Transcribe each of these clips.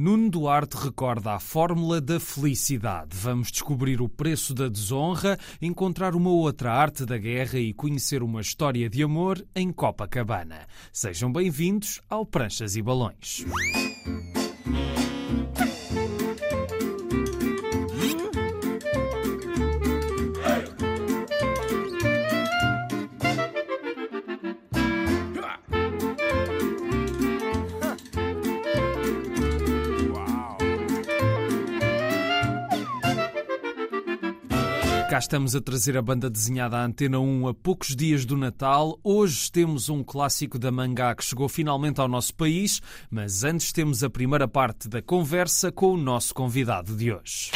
Nuno Duarte recorda a fórmula da felicidade. Vamos descobrir o preço da desonra, encontrar uma outra arte da guerra e conhecer uma história de amor em Copacabana. Sejam bem-vindos ao Pranchas e Balões. Estamos a trazer a banda desenhada à Antena 1 a poucos dias do Natal. Hoje temos um clássico da mangá que chegou finalmente ao nosso país, mas antes temos a primeira parte da conversa com o nosso convidado de hoje.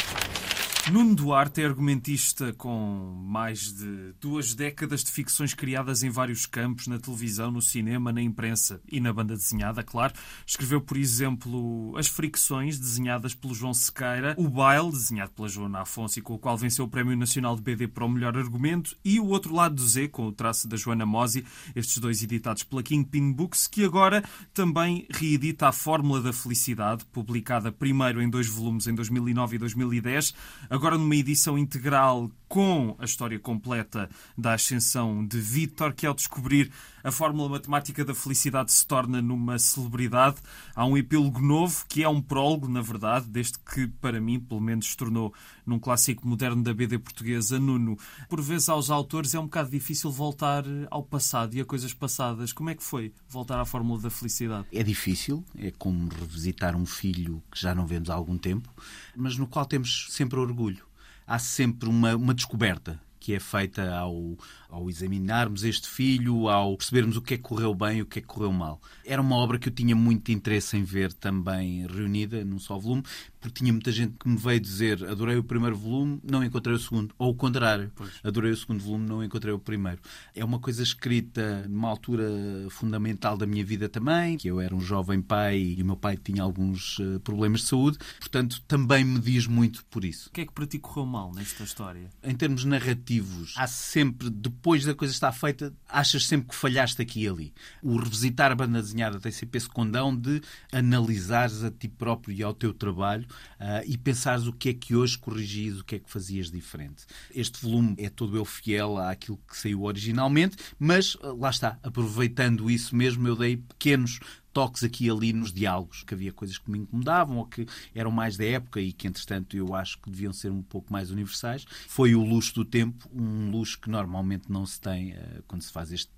Nuno Duarte é argumentista com mais de duas décadas de ficções criadas em vários campos, na televisão, no cinema, na imprensa e na banda desenhada, claro. Escreveu, por exemplo, As Fricções, desenhadas pelo João Sequeira, O Baile, desenhado pela Joana Afonso e com o qual venceu o Prémio Nacional de BD para o melhor argumento, e O Outro Lado do Z, com o traço da Joana Mosi, estes dois editados pela Kingpin Books, que agora também reedita a Fórmula da Felicidade, publicada primeiro em dois volumes em 2009 e 2010 agora numa edição integral com a história completa da ascensão de Vítor, que ao descobrir a fórmula matemática da felicidade se torna numa celebridade. Há um epílogo novo, que é um prólogo, na verdade, desde que, para mim, pelo menos, se tornou num clássico moderno da BD portuguesa, Nuno. Por vezes, aos autores é um bocado difícil voltar ao passado e a coisas passadas. Como é que foi voltar à fórmula da felicidade? É difícil, é como revisitar um filho que já não vemos há algum tempo, mas no qual temos sempre orgulho. Há sempre uma, uma descoberta que é feita ao, ao examinarmos este filho, ao percebermos o que é que correu bem e o que é que correu mal. Era uma obra que eu tinha muito interesse em ver também reunida num só volume, porque tinha muita gente que me veio dizer adorei o primeiro volume, não encontrei o segundo. Ou o contrário, pois. adorei o segundo volume, não encontrei o primeiro. É uma coisa escrita numa altura fundamental da minha vida também, que eu era um jovem pai e o meu pai tinha alguns eh, problemas de saúde, portanto também me diz muito por isso. O que é que para ti correu mal nesta história? Em termos narrativos, há sempre, depois da coisa estar feita, achas sempre que falhaste aqui e ali. O revisitar a banda desenhada tem sempre esse condão de analisares a ti próprio e ao teu trabalho uh, e pensares o que é que hoje corrigis, o que é que fazias diferente. Este volume é todo eu fiel àquilo que saiu originalmente, mas uh, lá está, aproveitando isso mesmo, eu dei pequenos toques aqui e ali nos diálogos, que havia coisas que me incomodavam ou que eram mais da época e que, entretanto, eu acho que deviam ser um pouco mais universais. Foi o luxo do tempo, um luxo que normalmente não se tem uh, quando se faz este,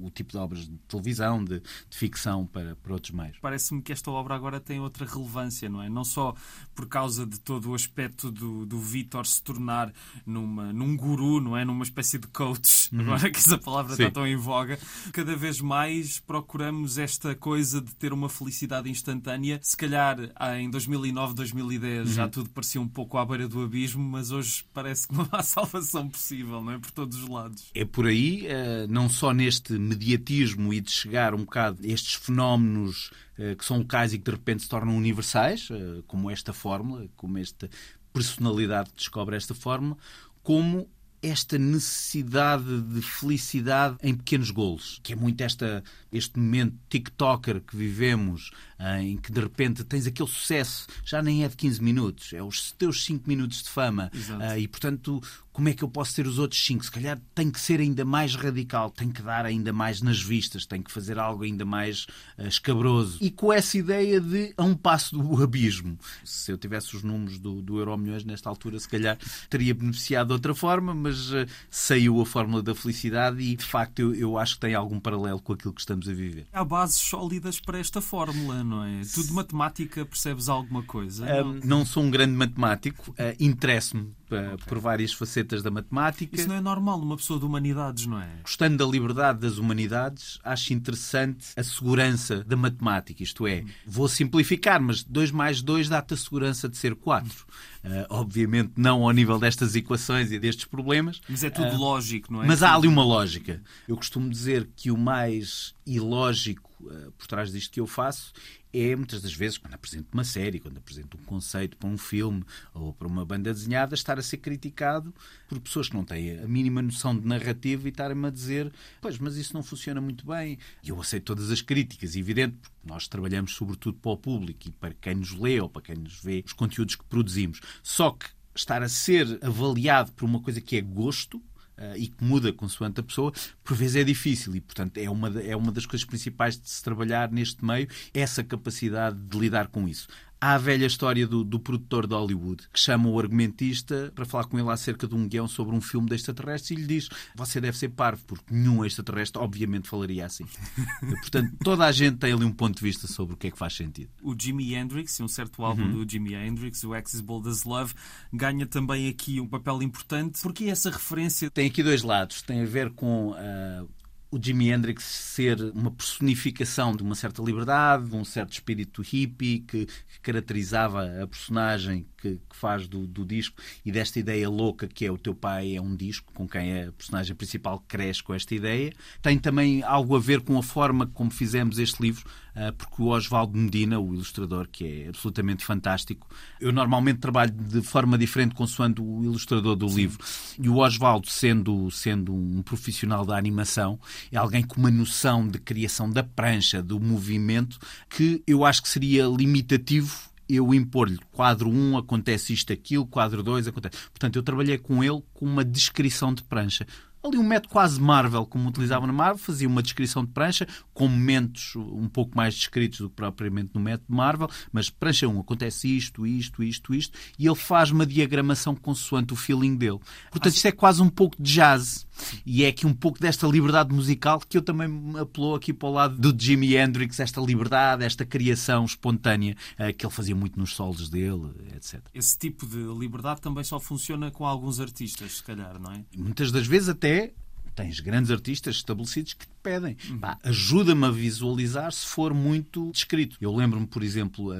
o tipo de obras de televisão, de, de ficção para, para outros meios. Parece-me que esta obra agora tem outra relevância, não é? Não só por causa de todo o aspecto do, do Vitor se tornar numa, num guru, não é? Numa espécie de coach, uhum. agora que essa palavra Sim. está tão em voga. Cada vez mais procuramos esta coisa coisa de ter uma felicidade instantânea. Se calhar em 2009, 2010 uhum. já tudo parecia um pouco à beira do abismo, mas hoje parece que não há salvação possível, não é? Por todos os lados. É por aí, eh, não só neste mediatismo e de chegar um bocado a estes fenómenos eh, que são locais e que de repente se tornam universais, eh, como esta fórmula, como esta personalidade que descobre esta fórmula, como esta necessidade de felicidade em pequenos golos, que é muito esta, este momento TikToker que vivemos, eh, em que de repente tens aquele sucesso, já nem é de 15 minutos, é os teus 5 minutos de fama, Exato. Eh, e portanto como é que eu posso ter os outros cinco? Se calhar tem que ser ainda mais radical, tem que dar ainda mais nas vistas, tem que fazer algo ainda mais uh, escabroso. E com essa ideia de a um passo do abismo. Se eu tivesse os números do, do Euro Milhões nesta altura, se calhar teria beneficiado de outra forma, mas uh, saiu a fórmula da felicidade e de facto eu, eu acho que tem algum paralelo com aquilo que estamos a viver. Há bases sólidas para esta fórmula, não é? Tudo matemática, percebes alguma coisa? Um, não? não sou um grande matemático, uh, interesso-me okay. por várias facetas da matemática. Isso não é normal numa pessoa de humanidades, não é? Gostando da liberdade das humanidades, acho interessante a segurança da matemática. Isto é, vou simplificar, mas 2 mais 2 dá-te a segurança de ser 4. Uh, eh, obviamente não ao nível destas equações e destes problemas. Mas é tudo uh, lógico, não é? Mas há ali uma lógica. Eu costumo dizer que o mais ilógico uh, por trás disto que eu faço é, muitas das vezes, quando apresento uma série, quando apresento um conceito para um filme ou para uma banda desenhada, estar a ser criticado por pessoas que não têm a mínima noção de narrativa e estarem-me a dizer pois, mas isso não funciona muito bem. E eu aceito todas as críticas, evidente, porque nós trabalhamos sobretudo para o público e para quem nos lê ou para quem nos vê os conteúdos que produzimos. Só que estar a ser avaliado por uma coisa que é gosto, Uh, e que muda consoante a pessoa, por vezes é difícil e, portanto, é uma, é uma das coisas principais de se trabalhar neste meio, essa capacidade de lidar com isso. Há a velha história do, do, produtor de Hollywood que chama o argumentista para falar com ele acerca de um guião sobre um filme de extraterrestres e lhe diz: Você deve ser parvo, porque nenhum extraterrestre, obviamente, falaria assim. Portanto, toda a gente tem ali um ponto de vista sobre o que é que faz sentido. O Jimi Hendrix, um certo álbum uhum. do Jimi Hendrix, o X is Bold as Love, ganha também aqui um papel importante. Porque essa referência. Tem aqui dois lados. Tem a ver com uh, o Jimi Hendrix ser uma personificação de uma certa liberdade, de um certo espírito hippie que, que caracterizava a personagem que, que faz do, do, disco e desta ideia louca que é o teu pai é um disco, com quem a personagem principal cresce com esta ideia. Tem também algo a ver com a forma como fizemos este livro, ah, porque o Oswaldo Medina, o ilustrador, que é absolutamente fantástico, eu normalmente trabalho de forma diferente consoante o ilustrador do Sim. livro. E o Oswaldo, sendo, sendo um profissional da animação, é alguém com uma noção de criação da prancha, do movimento, que eu acho que seria limitativo eu impor-lhe quadro 1 acontece isto, aquilo, quadro 2 acontece. Portanto, eu trabalhei com ele com uma descrição de prancha ali um método quase Marvel, como utilizavam na Marvel, fazia uma descrição de prancha, com momentos um pouco mais descritos do que propriamente no método Marvel, mas prancha 1, acontece isto, isto, isto, isto, e ele faz uma diagramação consoante o feeling dele. Portanto, isto é quase um pouco de jazz. E é aqui um pouco desta liberdade musical que eu também me apelou aqui para o lado do Jimi Hendrix, esta liberdade, esta criação espontânea eh, que ele fazia muito nos solos dele, etc. Esse tipo de liberdade também só funciona com alguns artistas, se calhar, não é? Muitas das vezes até tens grandes artistas estabelecidos que te pedem. Uhum. Ajuda-me a visualizar se for muito descrito. Eu lembro-me, por exemplo, uh,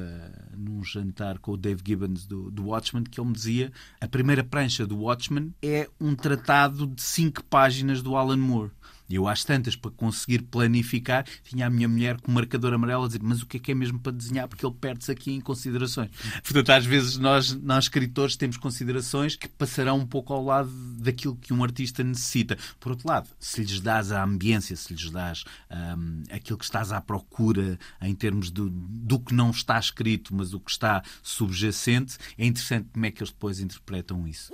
num jantar com o Dave Gibbons do, do Watchmen, que ele me dizia a primeira prancha do Watchmen é um tratado de cinco páginas do Alan Moore. E eu, às tantas, para conseguir planificar, tinha a minha mulher com o marcador amarelo a dizer: Mas o que é que é mesmo para desenhar? Porque ele perde-se aqui em considerações. Portanto, às vezes nós, nós escritores, temos considerações que passarão um pouco ao lado daquilo que um artista necessita. Por outro lado, se lhes dás a ambiência, se lhes dás um, aquilo que estás à procura em termos do, do que não está escrito, mas o que está subjacente, é interessante como é que eles depois interpretam isso.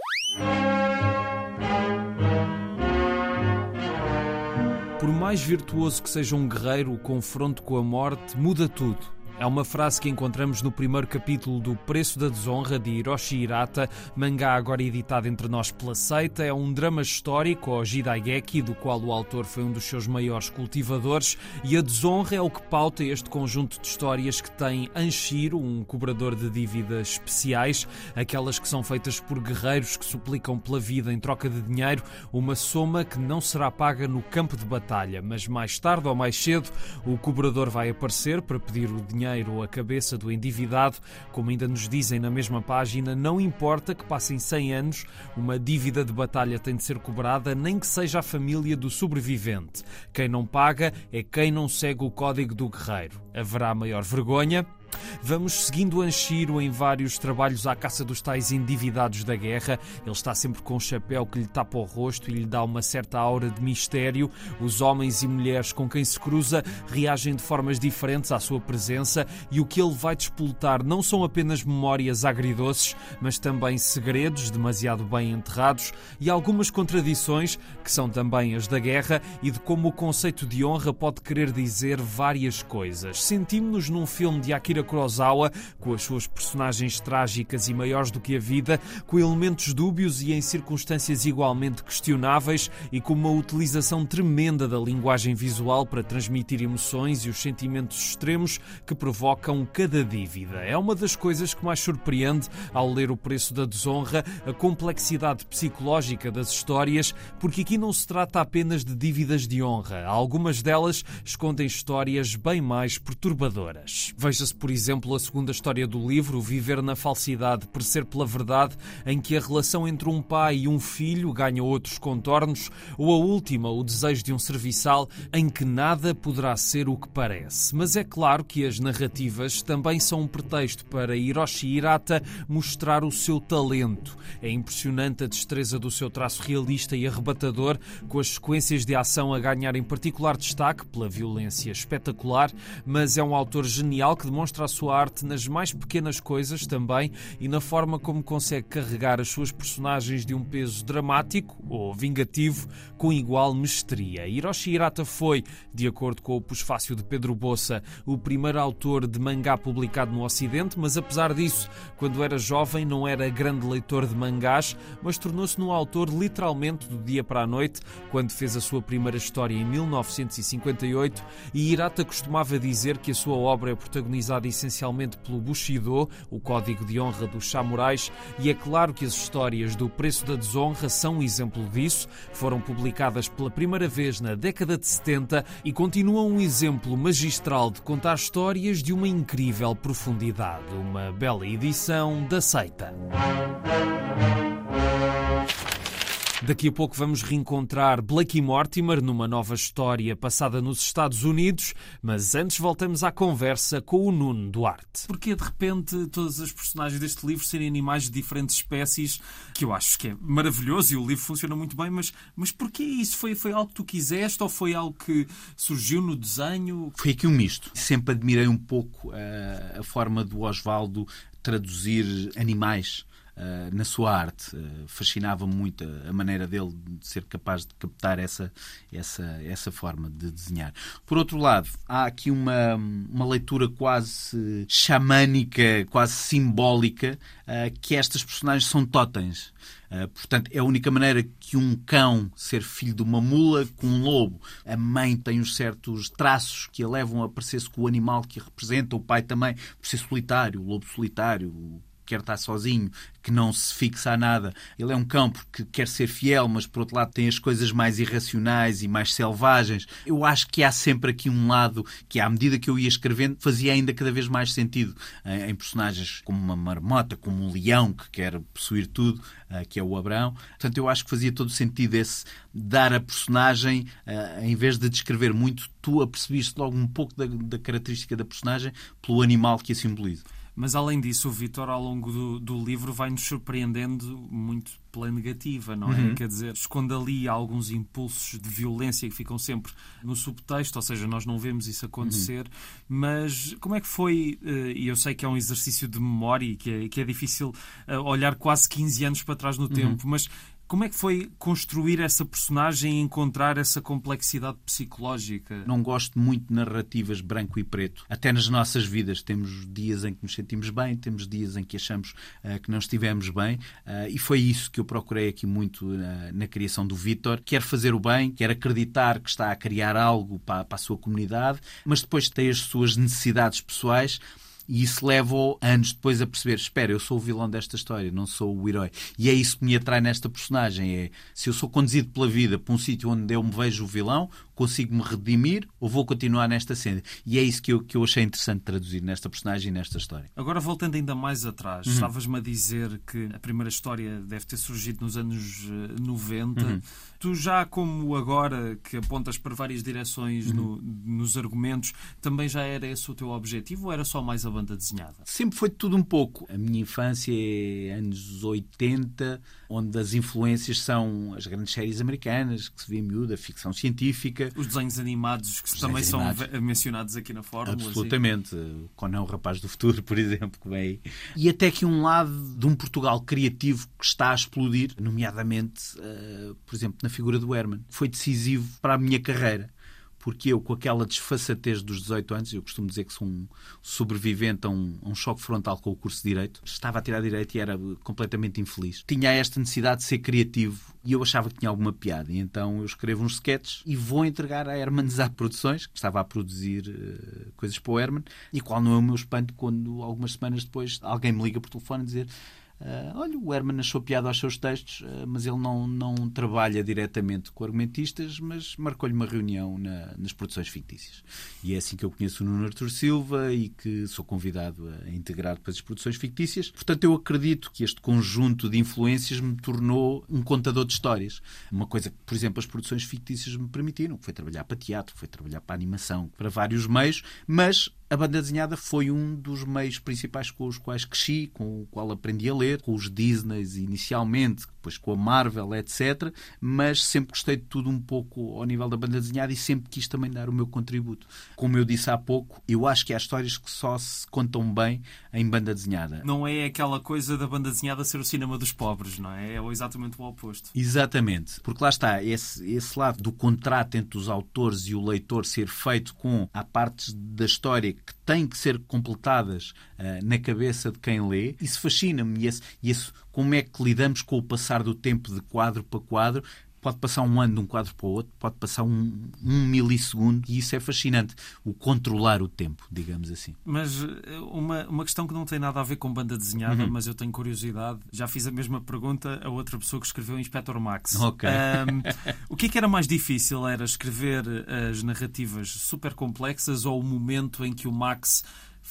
Por mais virtuoso que seja um guerreiro, o confronto com a morte muda tudo. É uma frase que encontramos no primeiro capítulo do Preço da Desonra de Hiroshi Hirata, mangá agora editado entre nós pela Seita. É um drama histórico, o Jidaigeki, do qual o autor foi um dos seus maiores cultivadores, e a desonra é o que pauta este conjunto de histórias que tem Anshiro, um cobrador de dívidas especiais, aquelas que são feitas por guerreiros que suplicam pela vida em troca de dinheiro, uma soma que não será paga no campo de batalha, mas mais tarde ou mais cedo o cobrador vai aparecer para pedir o dinheiro dinheiro a cabeça do endividado, como ainda nos dizem na mesma página, não importa que passem 100 anos, uma dívida de batalha tem de ser cobrada, nem que seja a família do sobrevivente. Quem não paga é quem não segue o código do guerreiro. Haverá maior vergonha? Vamos seguindo Anshiro em vários trabalhos à caça dos tais endividados da guerra. Ele está sempre com um chapéu que lhe tapa o rosto e lhe dá uma certa aura de mistério. Os homens e mulheres com quem se cruza reagem de formas diferentes à sua presença e o que ele vai despoltar não são apenas memórias agridoces, mas também segredos demasiado bem enterrados e algumas contradições que são também as da guerra e de como o conceito de honra pode querer dizer várias coisas. Sentimos-nos num filme de Akira Akira Kurosawa, com as suas personagens trágicas e maiores do que a vida, com elementos dúbios e em circunstâncias igualmente questionáveis e com uma utilização tremenda da linguagem visual para transmitir emoções e os sentimentos extremos que provocam cada dívida. É uma das coisas que mais surpreende ao ler O Preço da Desonra, a complexidade psicológica das histórias, porque aqui não se trata apenas de dívidas de honra. Algumas delas escondem histórias bem mais perturbadoras. Veja-se, por exemplo, a segunda história do livro, Viver na Falsidade, Perecer pela Verdade, em que a relação entre um pai e um filho ganha outros contornos, ou a última, O Desejo de um Serviçal, em que nada poderá ser o que parece. Mas é claro que as narrativas também são um pretexto para Hiroshi Hirata mostrar o seu talento. É impressionante a destreza do seu traço realista e arrebatador, com as sequências de ação a ganharem particular destaque pela violência espetacular, mas é um autor genial que demonstra a sua arte nas mais pequenas coisas também e na forma como consegue carregar as suas personagens de um peso dramático ou vingativo com igual mestria. Hiroshi Hirata foi, de acordo com o Pusfácio de Pedro Bossa, o primeiro autor de mangá publicado no Ocidente, mas apesar disso, quando era jovem não era grande leitor de mangás, mas tornou-se num autor literalmente do dia para a noite, quando fez a sua primeira história em 1958, e Hirata costumava dizer que a sua obra é protagonizada essencialmente pelo Bushido, o código de honra dos samurais, e é claro que as histórias do Preço da Desonra são um exemplo disso, foram publicadas pela primeira vez na década de 70 e continuam um exemplo magistral de contar histórias de uma incrível profundidade, uma bela edição da seita. Daqui a pouco vamos reencontrar Blake Mortimer numa nova história passada nos Estados Unidos, mas antes voltamos à conversa com o Nuno Duarte. Porque de repente todas as personagens deste livro serem animais de diferentes espécies, que eu acho que é maravilhoso e o livro funciona muito bem, mas, mas porquê isso? Foi, foi algo que tu quiseste ou foi algo que surgiu no desenho? Foi aqui um misto. Sempre admirei um pouco a, eh, a forma do Osvaldo traduzir animais Uh, na sua arte. Uh, Fascinava muito a, maneira dele de ser capaz de captar essa, essa, essa forma de desenhar. Por outro lado, há aqui uma, uma leitura quase xamânica, quase simbólica, uh, que estas personagens são totens. portanto, é a única maneira que um cão ser filho de uma mula com um lobo. A mãe tem uns certos traços que a levam a parecer-se com o animal que a representa, o pai também, por ser solitário, o lobo solitário, quer estar sozinho, que não se fixa a nada. Ele é um cão porque quer ser fiel, mas por outro lado tem as coisas mais irracionais e mais selvagens. Eu acho que há sempre aqui um lado que, à medida que eu ia escrevendo, fazia ainda cada vez mais sentido eh, em personagens como uma marmota, como um leão que quer possuir tudo, eh, que é o Abraão. Portanto, eu acho que fazia todo sentido esse dar a personagem, eh, em vez de descrever muito, tu apercebiste logo um pouco da, da característica da personagem pelo animal que a simboliza. Mas além disso, o Vitor, ao longo do, do livro, vai-nos surpreendendo muito pela negativa, não é? Uhum. Quer dizer, esconde ali alguns impulsos de violência que ficam sempre no subtexto, ou seja, nós não vemos isso acontecer. Uhum. Mas como é que foi? Eh, e eu sei que é um exercício de memória e que é, que é difícil eh, olhar quase 15 anos para trás no uhum. tempo, mas como é que foi construir essa personagem e encontrar essa complexidade psicológica? Não gosto muito de narrativas branco e preto. Até nas nossas vidas temos dias em que nos sentimos bem, temos dias em que achamos uh, que não estivemos bem, uh, e foi isso que eu procurei aqui muito uh, na criação do Vítor. Quer fazer o bem, quer acreditar que está a criar algo para, para a sua comunidade, mas depois tem as suas necessidades pessoais e isso leva-o anos depois a perceber: espera, eu sou o vilão desta história, não sou o herói. E é isso que me atrai nesta personagem: é se eu sou conduzido pela vida para um sítio onde eu me vejo o vilão, consigo me redimir ou vou continuar nesta cena? E é isso que eu, que eu achei interessante traduzir nesta personagem e nesta história. Agora, voltando ainda mais atrás, uhum. estavas-me a dizer que a primeira história deve ter surgido nos anos 90. Eh, uhum. Tu, já como agora que apontas para várias direções uhum. no, nos argumentos, também já era esse o teu objetivo ou era só mais a banda desenhada? Sempre foi tudo um pouco. A minha infância é anos 80, onde as influências são as grandes séries americanas, que se vê miúda, ficção científica, os desenhos animados que também são mencionados aqui na fórmula. Absolutamente. Assim. Conan, o Rapaz do Futuro, por exemplo, que vem E até que um lado de um Portugal criativo que está a explodir, nomeadamente, uh, por exemplo, na figura do Herman. Foi decisivo para a minha carreira porque eu, com aquela desfaçatez dos 18 anos, eu costumo dizer que sou um sobrevivente a um, a um, choque frontal com o curso de Direito, estava a tirar Direito e era completamente infeliz. Tinha esta necessidade de ser criativo e eu achava que tinha alguma piada. E então eu escrevo uns sketches e vou entregar a Herman Produções, que estava a produzir uh, coisas para o Herman, e qual não é o meu espanto quando, algumas semanas depois, alguém me liga por telefone a dizer Uh, olha, o Herman achou piada aos seus textos, uh, mas ele não, não trabalha diretamente com argumentistas, mas marcou-lhe uma reunião na, nas produções fictícias. E é assim que eu conheço o Nuno Artur Silva e que sou convidado a integrar depois as produções fictícias. Portanto, eu acredito que este conjunto de influências me tornou um contador de histórias. Uma coisa que, por exemplo, as produções fictícias me permitiram. Foi trabalhar para teatro, foi trabalhar para animação, para vários meios, mas a banda desenhada foi um dos meios principais com os quais cresci, com o qual aprendi a ler, com os Disney inicialmente, depois com a Marvel, etc. Mas sempre gostei de tudo um pouco ao nível da banda desenhada e sempre quis também dar o meu contributo. Como eu disse há pouco, eu acho que há histórias que só se contam bem em banda desenhada. Não é aquela coisa da banda desenhada ser o cinema dos pobres, não é? É exatamente o oposto. Exatamente. Porque lá está, esse, esse lado do contrato entre os autores e o leitor ser feito com a partes da história que têm que ser completadas uh, na cabeça de quem lê. Isso fascina-me. E, e esse, como é que lidamos com o passar do tempo de quadro para quadro pode passar um ano de um quadro para o outro, pode passar um, um milissegundo e isso é fascinante, o controlar o tempo, digamos assim. Mas eh, uma, uma questão que não tem nada a ver com banda desenhada, uhum. mas eu tenho curiosidade, já fiz a mesma pergunta a outra pessoa que escreveu Inspector Max. Ok. Um, o que é que era mais difícil? Era escrever as narrativas super complexas ou o momento em que o Max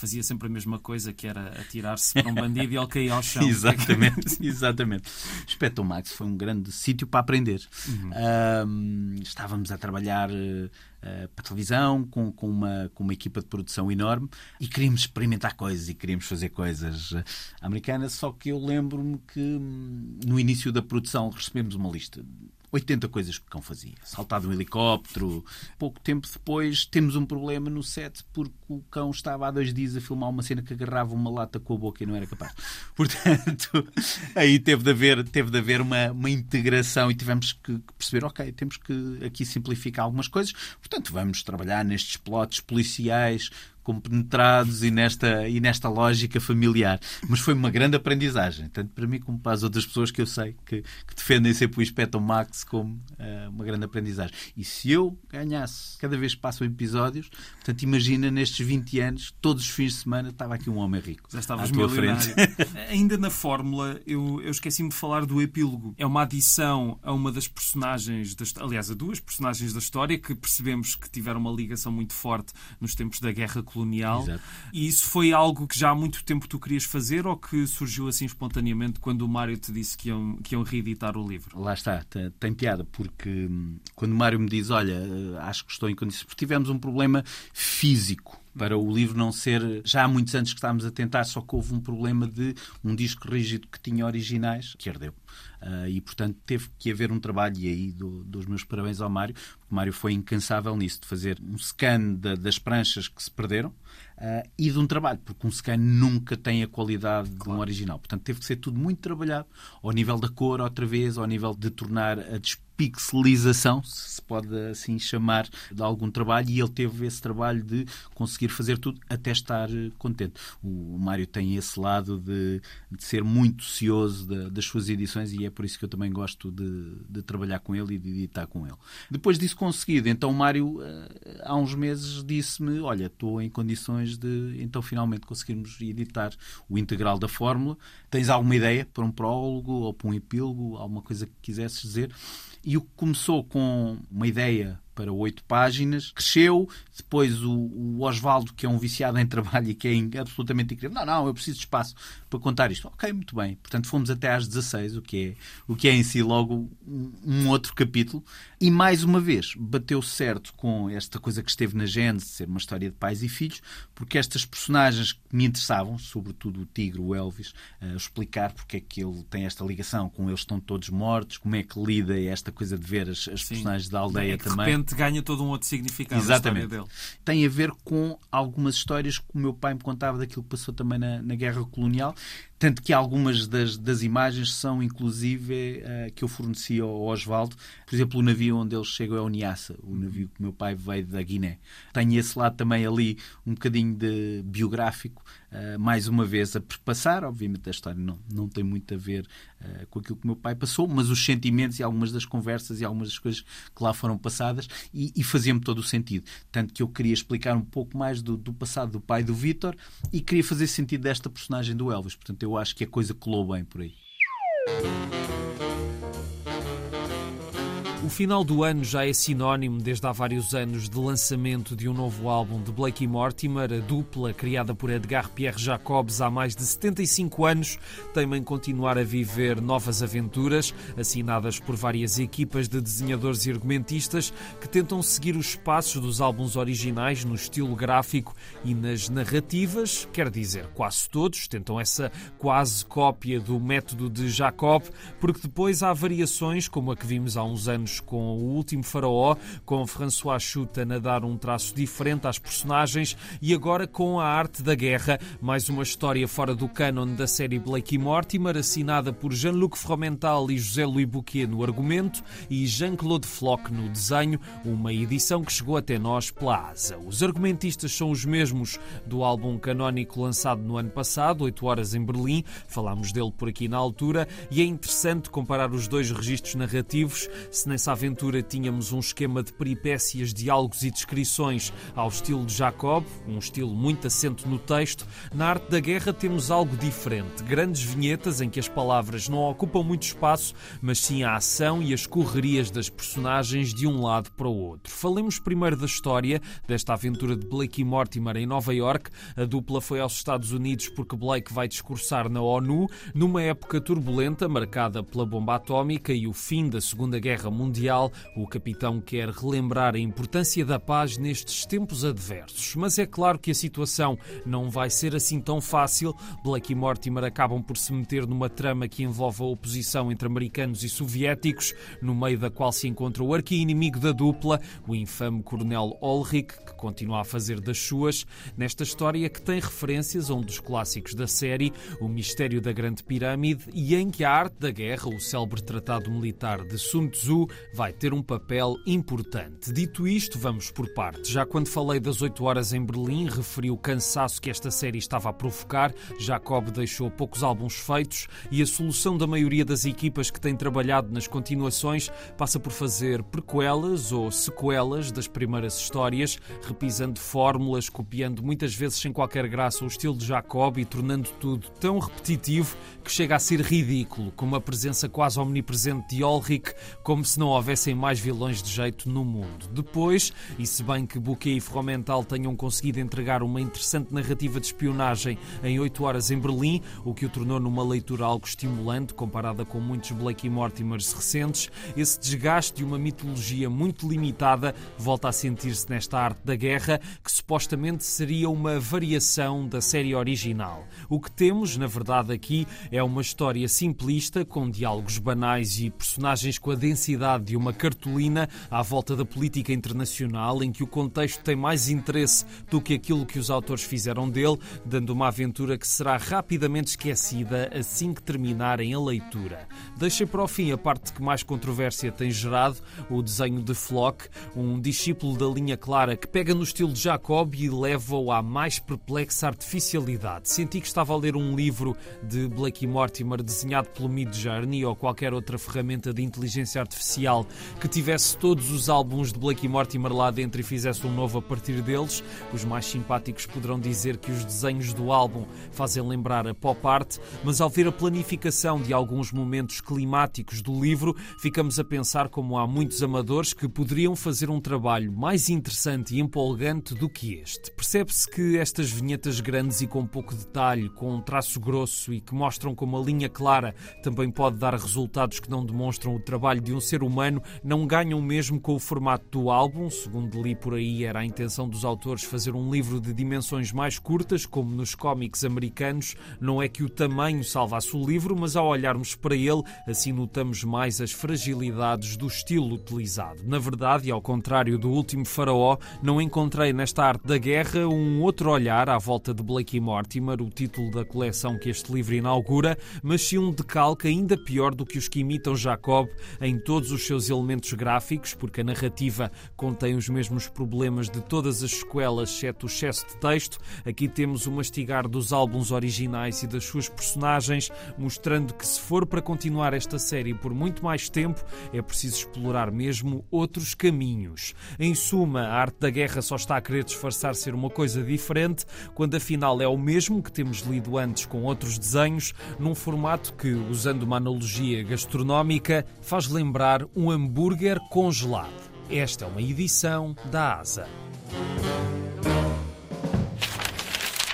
fazia sempre a mesma coisa, que era atirar-se para um bandido e ele caía ao chão. exatamente, exatamente. Espeto Max foi um grande sítio para aprender. Uhum. estávamos a trabalhar uh, para televisão com, com, uma, com uma equipa de produção enorme e queríamos experimentar coisas e queríamos fazer coisas uh, americanas, só que eu lembro-me que hum, no início da produção recebemos uma lista 80 coisas que o cão fazia. Saltar um helicóptero. Pouco tempo depois temos um problema no set porque o cão estava há dois dias a filmar uma cena que agarrava uma lata com a boca e não era capaz. Portanto, aí teve de haver, teve de haver uma, uma integração e tivemos que, que perceber, ok, temos que aqui simplificar algumas coisas. Portanto, vamos trabalhar nestes plots policiais compenetrados e nesta, e nesta lógica familiar. Mas foi uma grande aprendizagem, tanto para mim como para as outras pessoas que eu sei que, que defendem sempre o Inspector Max como uh, uma grande aprendizagem. E se eu ganhasse, cada vez que passam episódios, portanto, imagina nestes 20 anos, todos os fins de semana, estava aqui um homem rico. Já estavas milionário. Ainda na fórmula, eu, eu esqueci-me de falar do epílogo. É uma adição a uma das personagens, das, aliás, a duas personagens da história que percebemos que tiveram uma ligação muito forte nos tempos da Guerra colonial. Exato. E isso foi algo que já há muito tempo tu querias fazer ou que surgiu assim espontaneamente quando o Mário te disse que iam, que iam reeditar o livro? Lá está, tem piada, porque hum, quando o Mário me diz, olha, eh, acho que estou em condições, porque tivemos um problema físico para o livro não ser. Já há muitos anos que estávamos a tentar, só que houve um problema de um disco rígido que tinha originais que ardeu. Uh, e, portanto, teve que haver um trabalho, e aí dou, dou os meus parabéns ao Mário, porque o Mário foi incansável nisso, de fazer um scan da, das pranchas que se perderam uh, e de um trabalho, porque um scan nunca tem a qualidade claro. de um original. Portanto, teve que ser tudo muito trabalhado, ao nível da cor, outra vez, ao nível de tornar a pixelização, se pode assim chamar, de algum trabalho, e ele teve esse trabalho de conseguir fazer tudo até estar eh, contente. O Mário tem esse lado de, de ser muito cioso de, das suas edições e é por isso que eu também gosto de, de, trabalhar com ele e de editar com ele. Depois disso conseguido, então o Mário, eh, há uns meses, disse-me: Olha, estou em condições de então finalmente conseguirmos editar o integral da fórmula. Tens alguma ideia para um prólogo ou para um epílogo, alguma coisa que quisesses dizer? E o que começou com uma ideia para oito páginas, cresceu. Depois o, o Osvaldo, que é um viciado em trabalho e que é absolutamente incrível, não, não, eu preciso de espaço para contar isto. Ok, muito bem. Portanto, fomos até às 16, o que é, o que é em si logo um, um outro capítulo. E mais uma vez, bateu certo com esta coisa que esteve na Gênesis, ser uma história de pais e filhos, porque estas personagens que me interessavam, sobretudo o Tigre, o Elvis, uh, explicar porque é que ele tem esta ligação com eles estão todos mortos, como é que lida esta coisa de ver as, as personagens da aldeia é também repente ganha todo um outro significado Exatamente. dele. Tem a ver com algumas histórias que o meu pai me contava daquilo que passou também na, na Guerra Colonial tanto que algumas das, das imagens são, inclusive, uh, que eu forneci ao Osvaldo. Por exemplo, o navio onde eles chegam é o Niassa, o navio que meu pai veio da Guiné. Tenho esse lado também ali, um bocadinho de biográfico, uh, mais uma vez a perpassar. Obviamente, a história não, não tem muito a ver uh, com aquilo que meu pai passou, mas os sentimentos e algumas das conversas e algumas das coisas que lá foram passadas e, e fazia-me todo o sentido. Tanto que eu queria explicar um pouco mais do, do passado do pai do Vítor e queria fazer sentido desta personagem do Elvis. Portanto, eu eu acho que a coisa colou bem por aí. Final do ano já é sinónimo, desde há vários anos, de lançamento de um novo álbum de Blake e Mortimer. A dupla, criada por Edgar Pierre Jacobs há mais de 75 anos, teima em continuar a viver novas aventuras, assinadas por várias equipas de desenhadores e argumentistas que tentam seguir os passos dos álbuns originais no estilo gráfico e nas narrativas, quer dizer, quase todos tentam essa quase cópia do método de Jacob, porque depois há variações, como a que vimos há uns anos com o último faraó, com François Chuta a dar um traço diferente às personagens e agora com a arte da guerra, mais uma história fora do canon da série Blake e Mortimer, assinada por Jean-Luc Fromental e José Louis Bouquet no argumento e Jean-Claude Floch no desenho, uma edição que chegou até nós pela asa. Os argumentistas são os mesmos do álbum canónico lançado no ano passado, 8 horas em Berlim, falámos dele por aqui na altura, e é interessante comparar os dois registros narrativos, se aventura tínhamos um esquema de peripécias, diálogos e descrições ao estilo de Jacob, um estilo muito assento no texto, na arte da guerra temos algo diferente. Grandes vinhetas em que as palavras não ocupam muito espaço, mas sim a ação e as correrias das personagens de um lado para o outro. Falemos primeiro da história desta aventura de Blake e Mortimer em Nova York. A dupla foi aos Estados Unidos porque Blake vai discursar na ONU numa época turbulenta marcada pela bomba atómica e o fim da Segunda Guerra Mundial Mundial, o capitão quer relembrar a importância da paz nestes tempos adversos. Mas é claro que a situação não vai ser assim tão fácil. Blake e Mortimer acabam por se meter numa trama que envolve a oposição entre americanos e soviéticos, no meio da qual se encontra o arqui-inimigo da dupla, o infame coronel Ulrich, que continua a fazer das suas, nesta história que tem referências a um dos clássicos da série, O Mistério da Grande Pirâmide, e em que a arte da guerra, o célebre tratado militar de Sun Tzu, vai ter um papel importante. Dito isto, vamos por partes. Já quando falei das 8 horas em Berlim, referi o cansaço que esta série estava a provocar. Jacob deixou poucos álbuns feitos e a solução da maioria das equipas que têm trabalhado nas continuações passa por fazer prequelas ou sequelas das primeiras histórias, repisando fórmulas, copiando muitas vezes sem qualquer graça o estilo de Jacob e tornando tudo tão repetitivo que chega a ser ridículo, com uma presença quase omnipresente de Ulrich, como se não houvessem mais vilões de jeito no mundo. Depois, e se bem que Bouquet e Fromental tenham conseguido entregar uma interessante narrativa de espionagem em 8 horas em Berlim, o que o tornou numa leitura algo estimulante comparada com muitos Blake e Mortimers recentes, esse desgaste de uma mitologia muito limitada volta a sentir-se nesta arte da guerra, que supostamente seria uma variação da série original. O que temos, na verdade, aqui é uma história simplista, com diálogos banais e personagens com a densidade de uma cartolina à volta da política internacional, em que o contexto tem mais interesse do que aquilo que os autores fizeram dele, dando uma aventura que será rapidamente esquecida assim que terminarem a leitura. Deixei para o fim a parte que mais controvérsia tem gerado, o desenho de Flock, um discípulo da linha clara que pega no estilo de Jacob e leva-o à mais perplexa artificialidade. Senti que estava a ler um livro de Blake Mortimer desenhado pelo Mid Journey ou qualquer outra ferramenta de inteligência artificial que tivesse todos os álbuns de Blake e Mortimer lá dentro e fizesse um novo a partir deles. Os mais simpáticos poderão dizer que os desenhos do álbum fazem lembrar a pop art, mas ao ver a planificação de alguns momentos climáticos do livro, ficamos a pensar como há muitos amadores que poderiam fazer um trabalho mais interessante e empolgante do que este. Percebe-se que estas vinhetas grandes e com pouco detalhe, com um traço grosso e que mostram como a linha clara também pode dar resultados que não demonstram o trabalho de um ser humano humano não ganham mesmo com o formato do álbum. Segundo li por aí, era a intenção dos autores fazer um livro de dimensões mais curtas, como nos cómics americanos. Não é que o tamanho salvasse o livro, mas ao olharmos para ele, assim notamos mais as fragilidades do estilo utilizado. Na verdade, e ao contrário do último Faraó, não encontrei nesta arte da guerra um outro olhar à volta de Blake Mortimer, o título da coleção que este livro inaugura, mas sim um decalque ainda pior do que os que imitam Jacob em todos os seus elementos gráficos, porque a narrativa contém os mesmos problemas de todas as sequelas, exceto o excesso de texto. Aqui temos o mastigar dos álbuns originais e das suas personagens, mostrando que se for para continuar esta série por muito mais tempo, é preciso explorar mesmo outros caminhos. Em suma, a arte da guerra só está a querer disfarçar ser uma coisa diferente, quando afinal é o mesmo que temos lido antes com outros desenhos, num formato que, usando uma analogia gastronómica, faz lembrar hambúrguer congelado. Esta é uma edição da ASA.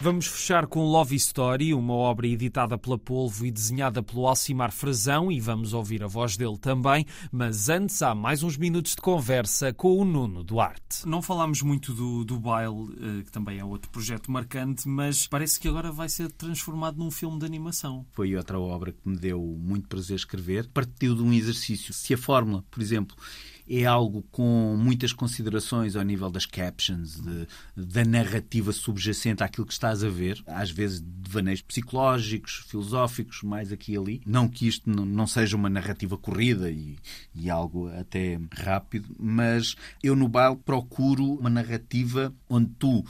Vamos fechar com Love Story, uma obra editada pela Polvo e desenhada pelo Alcimar Frazão, e vamos ouvir a voz dele também. Mas antes, há mais uns minutos de conversa com o Nuno Duarte. Não falámos muito do, do Baile, eh, que também é outro projeto marcante, mas parece que agora vai ser transformado num filme de animação. Foi outra obra que me deu muito prazer escrever. Partiu de um exercício. Se a fórmula, por exemplo, é algo com muitas considerações ao nível das captions, de, da narrativa subjacente àquilo que estás a ver, às vezes devaneios psicológicos, filosóficos, mais aqui e ali. Não que isto não seja uma narrativa corrida e, e algo até rápido, mas eu no baile procuro uma narrativa onde tu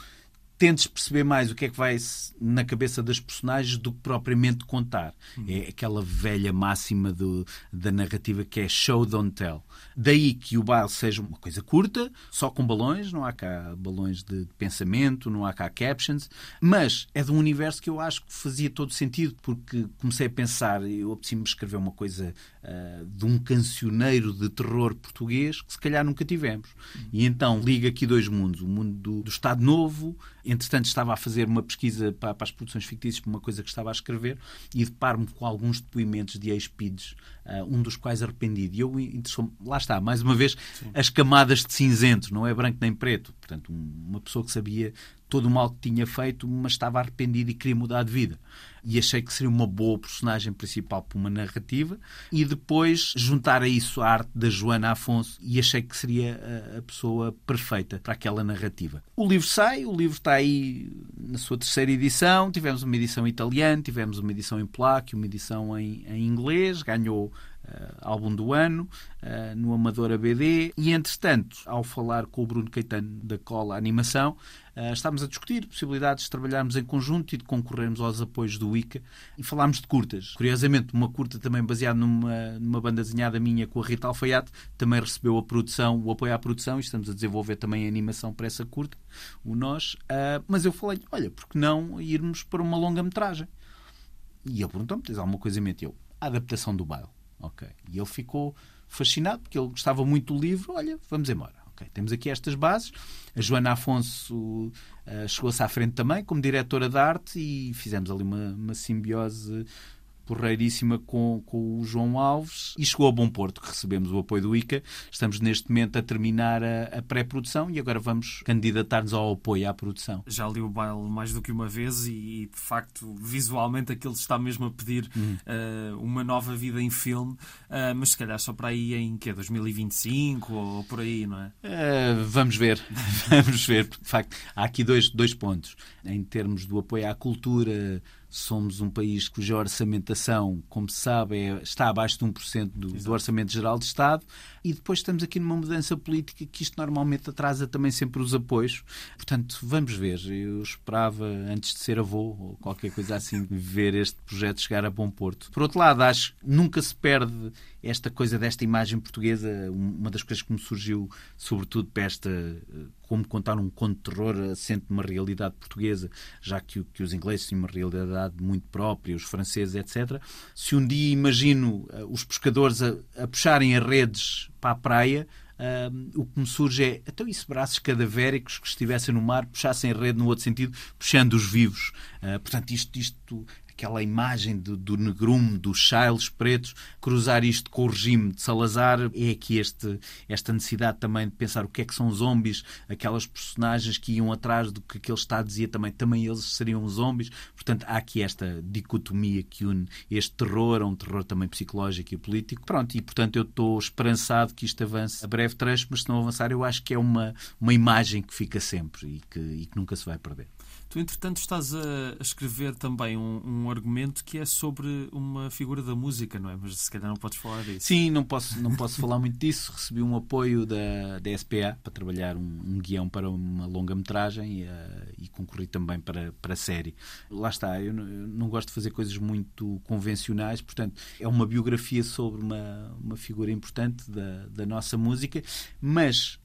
tentes perceber mais o que é que vai na cabeça das personagens do que propriamente contar. Uhum. É aquela velha máxima do, da narrativa que é show, don't tell. Daí que o baile seja uma coisa curta, só com balões, não há cá balões de pensamento, não há cá captions, mas é de um universo que eu acho que fazia todo sentido, porque comecei a pensar, eu apetecia-me escrever uma coisa uh, de um cancioneiro de terror português que se calhar nunca tivemos. Uhum. E então liga aqui dois mundos, o mundo do, do Estado Novo entretanto estava a fazer uma pesquisa para, para as produções fictícias, para uma coisa que estava a escrever, e deparo-me com alguns depoimentos de ex-PIDs, uh, um dos quais arrependido. E eu interessou lá está, mais uma vez, Sim. as camadas de cinzento, não é branco nem preto. Portanto, uma pessoa que sabia todo o mal que tinha feito, mas estava arrependido e queria mudar de vida. E achei que seria uma boa personagem principal para uma narrativa. E depois juntar a isso a arte da Joana Afonso e achei que seria a, pessoa perfeita para aquela narrativa. O livro sai, o livro está aí na sua terceira edição. Tivemos uma edição italiana, tivemos uma edição em polaco, uma edição em, em inglês. Ganhou álbum do ano, uh, no Amador ABD, e entretanto, ao falar com o Bruno Caetano da Cola Animação, uh, estávamos a discutir possibilidades de trabalharmos em conjunto e de concorrermos aos apoios do ICA e falámos de curtas. Curiosamente, uma curta também baseada numa, numa banda desenhada minha com a Rita Alfaiate, também recebeu a produção, o apoio à produção e estamos a desenvolver também a animação para essa curta, o Nós. mas eu falei, olha, por que não irmos para uma longa-metragem? E ele perguntou-me, tens alguma coisa em mente? Eu, a adaptação do baile. Ok. E ele ficou fascinado porque ele gostava muito do livro. Olha, vamos embora. Ok. Temos aqui estas bases. A Joana Afonso uh, chegou-se à frente também como diretora de arte e fizemos ali uma, uma simbiose porreiríssima com, com o João Alves e chegou a bom porto, que recebemos o apoio do ICA. Estamos neste momento a terminar a, a pré-produção e agora vamos candidatar-nos ao apoio à produção. Já li o baile mais do que uma vez e, de facto, visualmente aquilo está mesmo a pedir hum. uh, uma nova vida em filme, uh, mas se calhar só para aí em que 2025 ou por aí, não é? Uh, vamos ver, vamos ver, porque de facto há aqui dois, dois pontos. Em termos do apoio à cultura, somos um país cuja orçamentação, como se sabe, é, está abaixo de 1% do, do Orçamento Geral de Estado e depois estamos aqui numa mudança política que isto normalmente atrasa também sempre os apoios. Portanto, vamos ver. Eu esperava, antes de ser avô ou qualquer coisa assim, ver este projeto chegar a bom porto. Por outro lado, acho que nunca se perde esta coisa desta imagem portuguesa. Uma das coisas que me surgiu, sobretudo para esta como contar um conto de terror assente numa realidade portuguesa, já que, que os ingleses têm uma realidade muito própria, os franceses, etc. Se um dia imagino uh, os pescadores a, a puxarem as redes para a praia, o que me surge é então isso braços cadavéricos que estivessem no mar puxassem rede no outro sentido, puxando os vivos. Uh, portanto, isto, isto aquela imagem do, do negrume, dos chiles pretos, cruzar isto com o regime de Salazar, é aqui este, esta necessidade também de pensar o que é que são zombies, aquelas personagens que iam atrás do que aquele Estado dizia também, também eles seriam zombies. Portanto, há aqui esta dicotomia que une este terror, a um terror também psicológico e político. Pronto, e portanto eu estou esperançado que isto avance a breve trecho, mas se não avançar, eu acho que é uma, uma imagem que fica sempre e que, e que nunca se vai perder. Tu, entretanto, estás a, escrever também um, um, argumento que é sobre uma figura da música, não é? Mas se calhar não podes falar disso. Sim, não posso, não posso falar muito disso. Recebi um apoio da, da SPA para trabalhar um, um guião para uma longa-metragem e, uh, e, concorri também para, para a série. Lá está, eu não, eu não gosto de fazer coisas muito convencionais, portanto, é uma biografia sobre uma, uma figura importante da, da nossa música, mas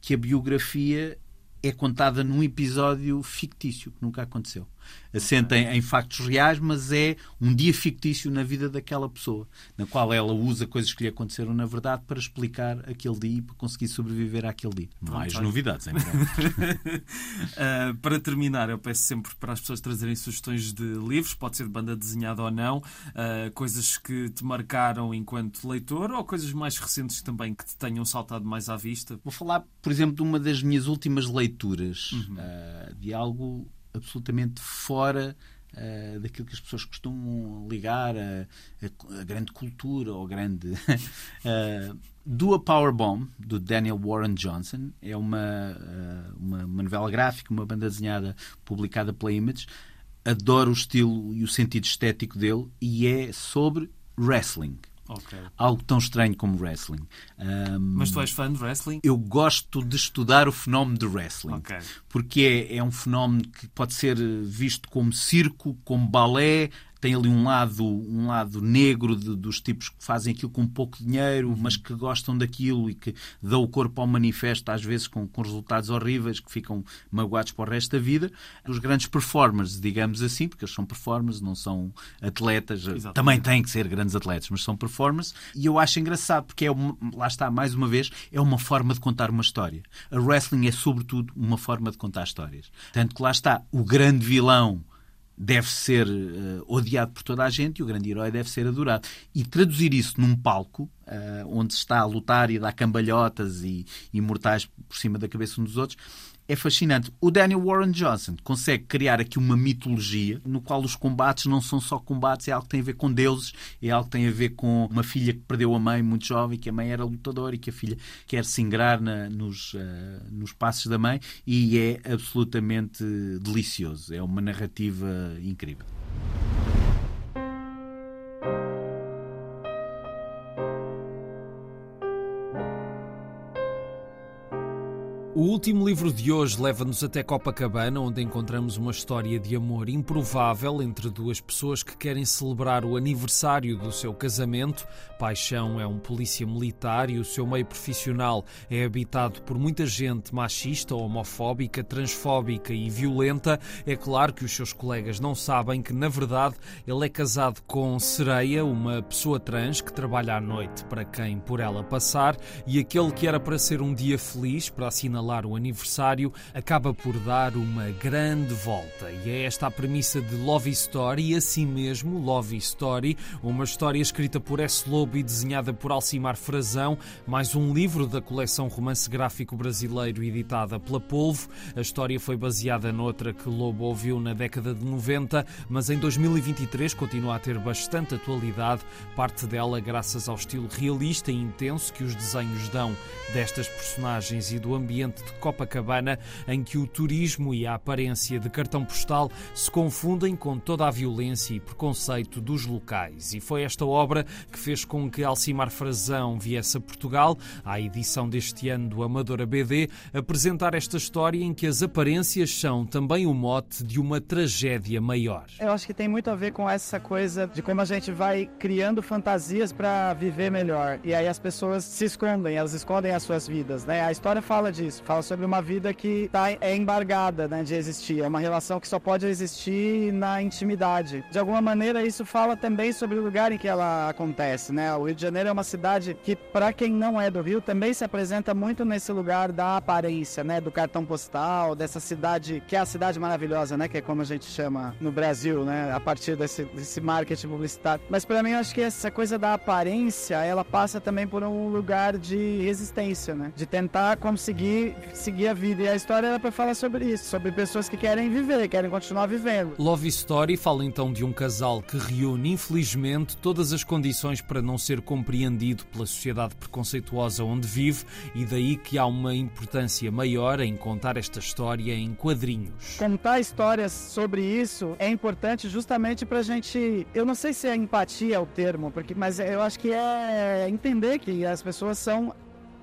que a biografia é contada num episódio fictício que nunca aconteceu assenta em, factos reais, mas é um dia fictício na vida daquela pessoa, na qual ela usa coisas que lhe aconteceram na verdade para explicar aquele dia e para conseguir sobreviver àquele dia. Mais novidades, em uh, Para terminar, eu peço sempre para as pessoas trazerem sugestões de livros, pode ser de banda desenhada ou não, uh, coisas que te marcaram enquanto leitor ou coisas mais recentes também que te tenham saltado mais à vista. Vou falar, por exemplo, de uma das minhas últimas leituras, uhum. uh, de algo absolutamente fora uh, daquilo que as pessoas costumam ligar a, a, a grande cultura ou grande. uh, do A Power Bomb, do Daniel Warren Johnson, é uma, uh, uma, uma novela gráfica, uma banda desenhada publicada pela Image. Adoro o estilo e o sentido estético dele e é sobre wrestling. Okay. Algo tão estranho como wrestling. Um, Mas tu és fã de wrestling? Eu gosto de estudar o fenómeno de wrestling. Okay. Porque é, é um fenómeno que pode ser visto como circo, como balé, tem ali um lado, um lado negro de, dos tipos que fazem aquilo com pouco dinheiro, mas que gostam daquilo e que dão o corpo ao manifesto, às vezes com, com resultados horríveis, que ficam magoados para o resto da vida. Os grandes performers, digamos assim, porque eles são performers, não são atletas, Exatamente. também têm que ser grandes atletas, mas são performers. E eu acho engraçado, porque é uma, lá está, mais uma vez, é uma forma de contar uma história. A wrestling é, sobretudo, uma forma de contar histórias. Tanto que lá está, o grande vilão deve ser uh, odiado por toda a gente e o grande herói deve ser adorado. E traduzir isso num palco, uh, onde se está a lutar e dar cambalhotas e, e mortais por cima da cabeça uns dos outros, é fascinante. O Daniel Warren Johnson consegue criar aqui uma mitologia no qual os combates não são só combates, é algo que tem a ver com deuses, é algo que tem a ver com uma filha que perdeu a mãe muito jovem, que a mãe era lutadora e que a filha quer se ingrar na, nos, uh, nos passos da mãe e é absolutamente delicioso. É uma narrativa incrível. O último livro de hoje leva-nos até Copacabana, onde encontramos uma história de amor improvável entre duas pessoas que querem celebrar o aniversário do seu casamento. Paixão é um polícia militar e o seu meio profissional é habitado por muita gente machista, homofóbica, transfóbica e violenta. É claro que os seus colegas não sabem que, na verdade, ele é casado com Sereia, uma pessoa trans que trabalha à noite para quem por ela passar, e aquele que era para ser um dia feliz, para assinalar assinalar o aniversário, acaba por dar uma grande volta. E é esta a premissa de Love Story, e assim mesmo, Love Story, uma história escrita por S. Lobo e desenhada por Alcimar Frazão, mais um livro da coleção Romance Gráfico Brasileiro editada pela Polvo. A história foi baseada noutra que Lobo ouviu na década de 90, mas em 2023 continua a ter bastante atualidade, parte dela graças ao estilo realista e intenso que os desenhos dão destas personagens e do ambiente de Copacabana, em que o turismo e a aparência de cartão postal se confundem com toda a violência e preconceito dos locais. E foi esta obra que fez com que Alcimar Frazão viesse a Portugal, à edição deste ano do Amadora BD, apresentar esta história em que as aparências são também o mote de uma tragédia maior. Eu acho que tem muito a ver com essa coisa de como a gente vai criando fantasias para viver melhor. E aí as pessoas se escondem, elas escondem as suas vidas, né? A história fala disso. Fala sobre uma vida que tá, é embargada né, de existir. É uma relação que só pode existir na intimidade. De alguma maneira, isso fala também sobre o lugar em que ela acontece. Né? O Rio de Janeiro é uma cidade que, para quem não é do Rio, também se apresenta muito nesse lugar da aparência, né? do cartão postal, dessa cidade que é a cidade maravilhosa, né? que é como a gente chama no Brasil, né? a partir desse, desse marketing publicitário. Mas para mim, eu acho que essa coisa da aparência ela passa também por um lugar de resistência, né? de tentar conseguir seguir a vida. E a história era para falar sobre isso, sobre pessoas que querem viver, querem continuar vivendo. Love Story fala então de um casal que reúne, infelizmente, todas as condições para não ser compreendido pela sociedade preconceituosa onde vive e daí que há uma importância maior em contar esta história em quadrinhos. Contar histórias sobre isso é importante justamente pra gente. Eu não sei se é empatia é o termo, porque, mas eu acho que é entender que as pessoas são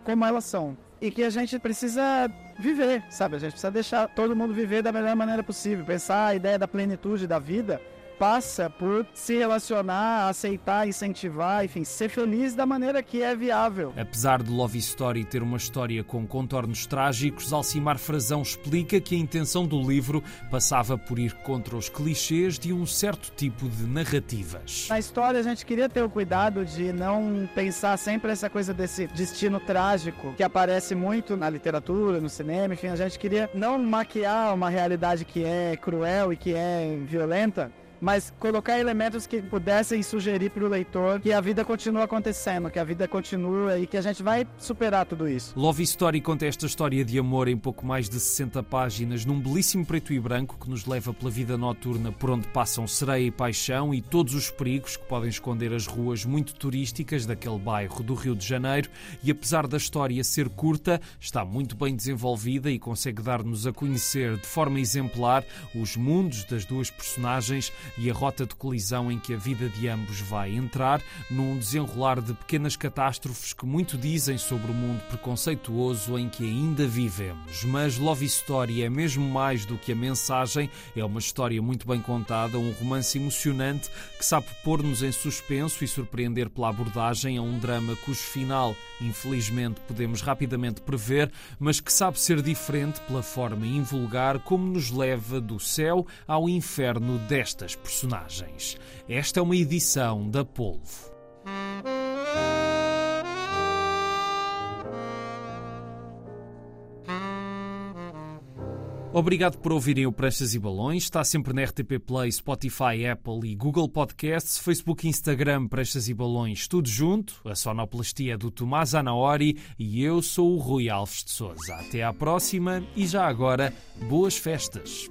como elas são. E que a gente precisa viver, sabe? A gente precisa deixar todo mundo viver da melhor maneira possível. Pensar a ideia da plenitude da vida passa por se relacionar, aceitar, incentivar, enfim, ser feliz da maneira que é viável. Apesar de Love Story ter uma história com contornos trágicos, Alcimar Frazão explica que a intenção do livro passava por ir contra os clichês de um certo tipo de narrativas. Na história a gente queria ter o cuidado de não pensar sempre essa coisa desse destino trágico que aparece muito na literatura, no cinema, enfim, a gente queria não maquiar uma realidade que é cruel e que é violenta, mas colocar elementos que pudessem sugerir para o leitor que a vida continua acontecendo, que a vida continua e que a gente vai superar tudo isso. Love Story conta esta história de amor em pouco mais de 60 páginas, num belíssimo preto e branco que nos leva pela vida noturna por onde passam sereia e paixão e todos os perigos que podem esconder as ruas muito turísticas daquele bairro do Rio de Janeiro. E apesar da história ser curta, está muito bem desenvolvida e consegue dar-nos a conhecer de forma exemplar os mundos das duas personagens e a rota de colisão em que a vida de ambos vai entrar, num desenrolar de pequenas catástrofes que muito dizem sobre o mundo preconceituoso em que ainda vivemos. Mas Love Story é mesmo mais do que a mensagem, é uma história muito bem contada, um romance emocionante que sabe pôr-nos em suspenso e surpreender pela abordagem a um drama cujo final, infelizmente, podemos rapidamente prever, mas que sabe ser diferente pela forma invulgar como nos leva do céu ao inferno destas personagens. Esta é uma edição da Polvo. Obrigado por ouvirem o Pranchas e Balões. Está sempre na RTP Play, Spotify, Apple e Google Podcasts, Facebook Instagram Pranchas e Balões, tudo junto. A sonoplastia é do Tomás Anaori e eu sou o Rui Alves de Souza. Até à próxima e já agora, boas festas.